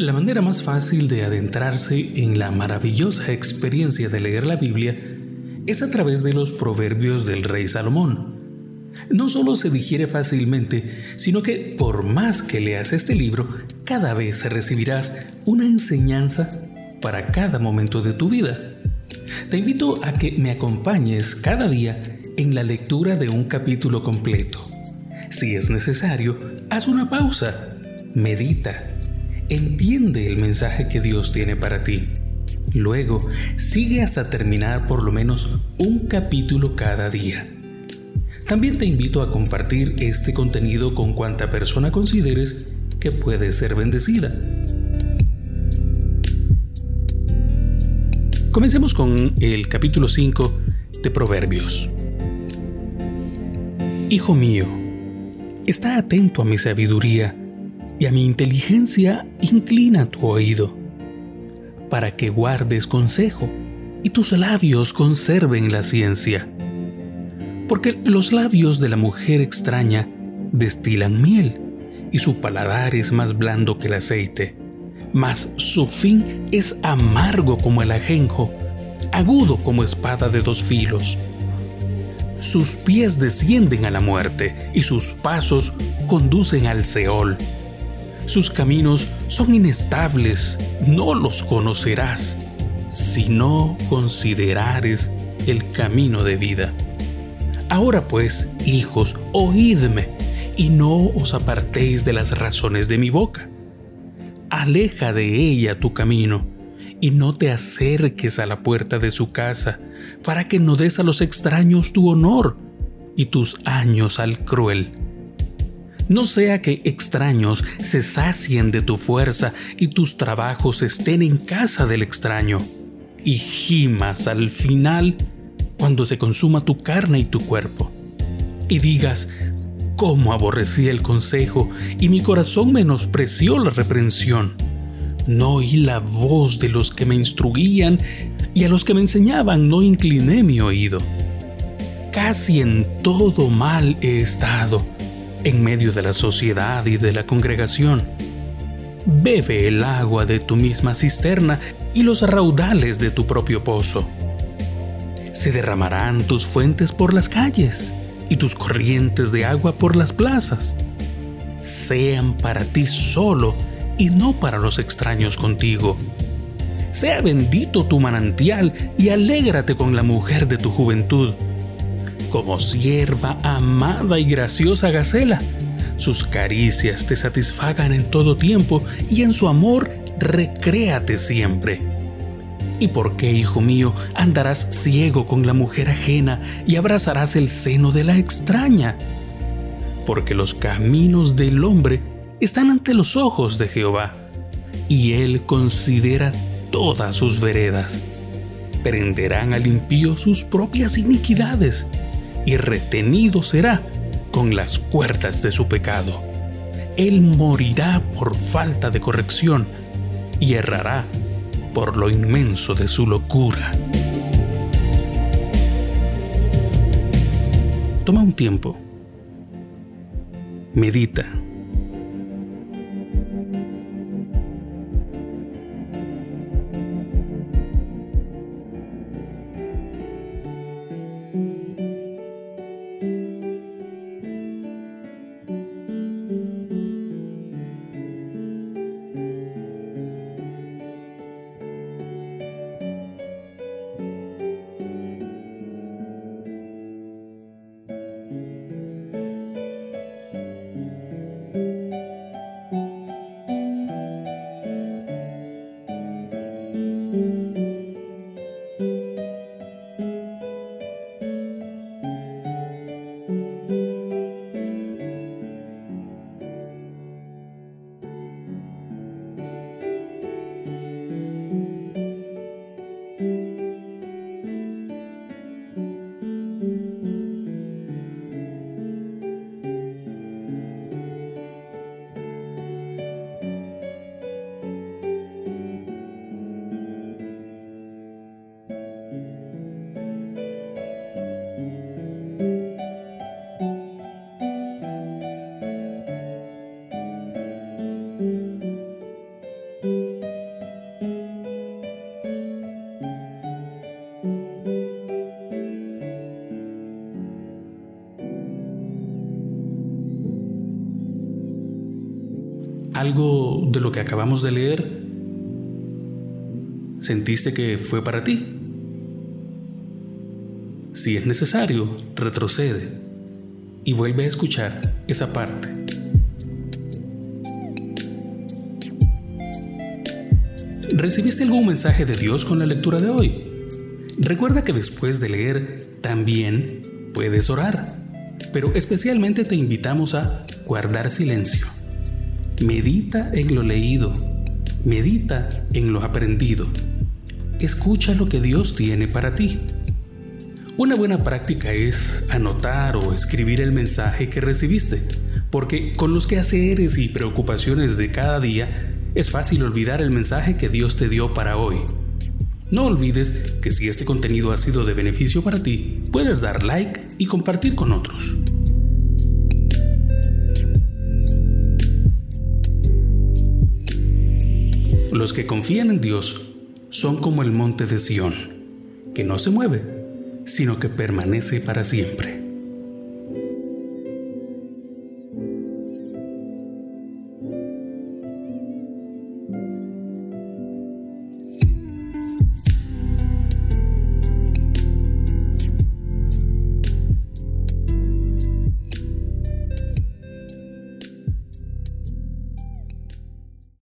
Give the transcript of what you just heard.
La manera más fácil de adentrarse en la maravillosa experiencia de leer la Biblia es a través de los proverbios del rey Salomón. No solo se digiere fácilmente, sino que por más que leas este libro, cada vez recibirás una enseñanza para cada momento de tu vida. Te invito a que me acompañes cada día en la lectura de un capítulo completo. Si es necesario, haz una pausa, medita entiende el mensaje que Dios tiene para ti. Luego, sigue hasta terminar por lo menos un capítulo cada día. También te invito a compartir este contenido con cuanta persona consideres que puede ser bendecida. Comencemos con el capítulo 5 de Proverbios. Hijo mío, está atento a mi sabiduría y a mi inteligencia inclina tu oído, para que guardes consejo y tus labios conserven la ciencia. Porque los labios de la mujer extraña destilan miel, y su paladar es más blando que el aceite, mas su fin es amargo como el ajenjo, agudo como espada de dos filos. Sus pies descienden a la muerte, y sus pasos conducen al Seol sus caminos son inestables, no los conocerás si no considerares el camino de vida. Ahora pues, hijos, oídme, y no os apartéis de las razones de mi boca. Aleja de ella tu camino, y no te acerques a la puerta de su casa, para que no des a los extraños tu honor, y tus años al cruel no sea que extraños se sacien de tu fuerza y tus trabajos estén en casa del extraño, y gimas al final cuando se consuma tu carne y tu cuerpo, y digas, cómo aborrecí el consejo y mi corazón menospreció la reprensión. No oí la voz de los que me instruían y a los que me enseñaban no incliné mi oído. Casi en todo mal he estado en medio de la sociedad y de la congregación. Bebe el agua de tu misma cisterna y los raudales de tu propio pozo. Se derramarán tus fuentes por las calles y tus corrientes de agua por las plazas. Sean para ti solo y no para los extraños contigo. Sea bendito tu manantial y alégrate con la mujer de tu juventud como sierva amada y graciosa Gacela. Sus caricias te satisfagan en todo tiempo y en su amor recréate siempre. ¿Y por qué, hijo mío, andarás ciego con la mujer ajena y abrazarás el seno de la extraña? Porque los caminos del hombre están ante los ojos de Jehová, y él considera todas sus veredas. Prenderán al impío sus propias iniquidades y retenido será con las cuerdas de su pecado. Él morirá por falta de corrección y errará por lo inmenso de su locura. Toma un tiempo. Medita algo de lo que acabamos de leer? ¿Sentiste que fue para ti? Si es necesario, retrocede y vuelve a escuchar esa parte. ¿Recibiste algún mensaje de Dios con la lectura de hoy? Recuerda que después de leer también puedes orar, pero especialmente te invitamos a guardar silencio. Medita en lo leído, medita en lo aprendido. Escucha lo que Dios tiene para ti. Una buena práctica es anotar o escribir el mensaje que recibiste, porque con los quehaceres y preocupaciones de cada día es fácil olvidar el mensaje que Dios te dio para hoy. No olvides que si este contenido ha sido de beneficio para ti, puedes dar like y compartir con otros. Los que confían en Dios son como el monte de Sión, que no se mueve, sino que permanece para siempre.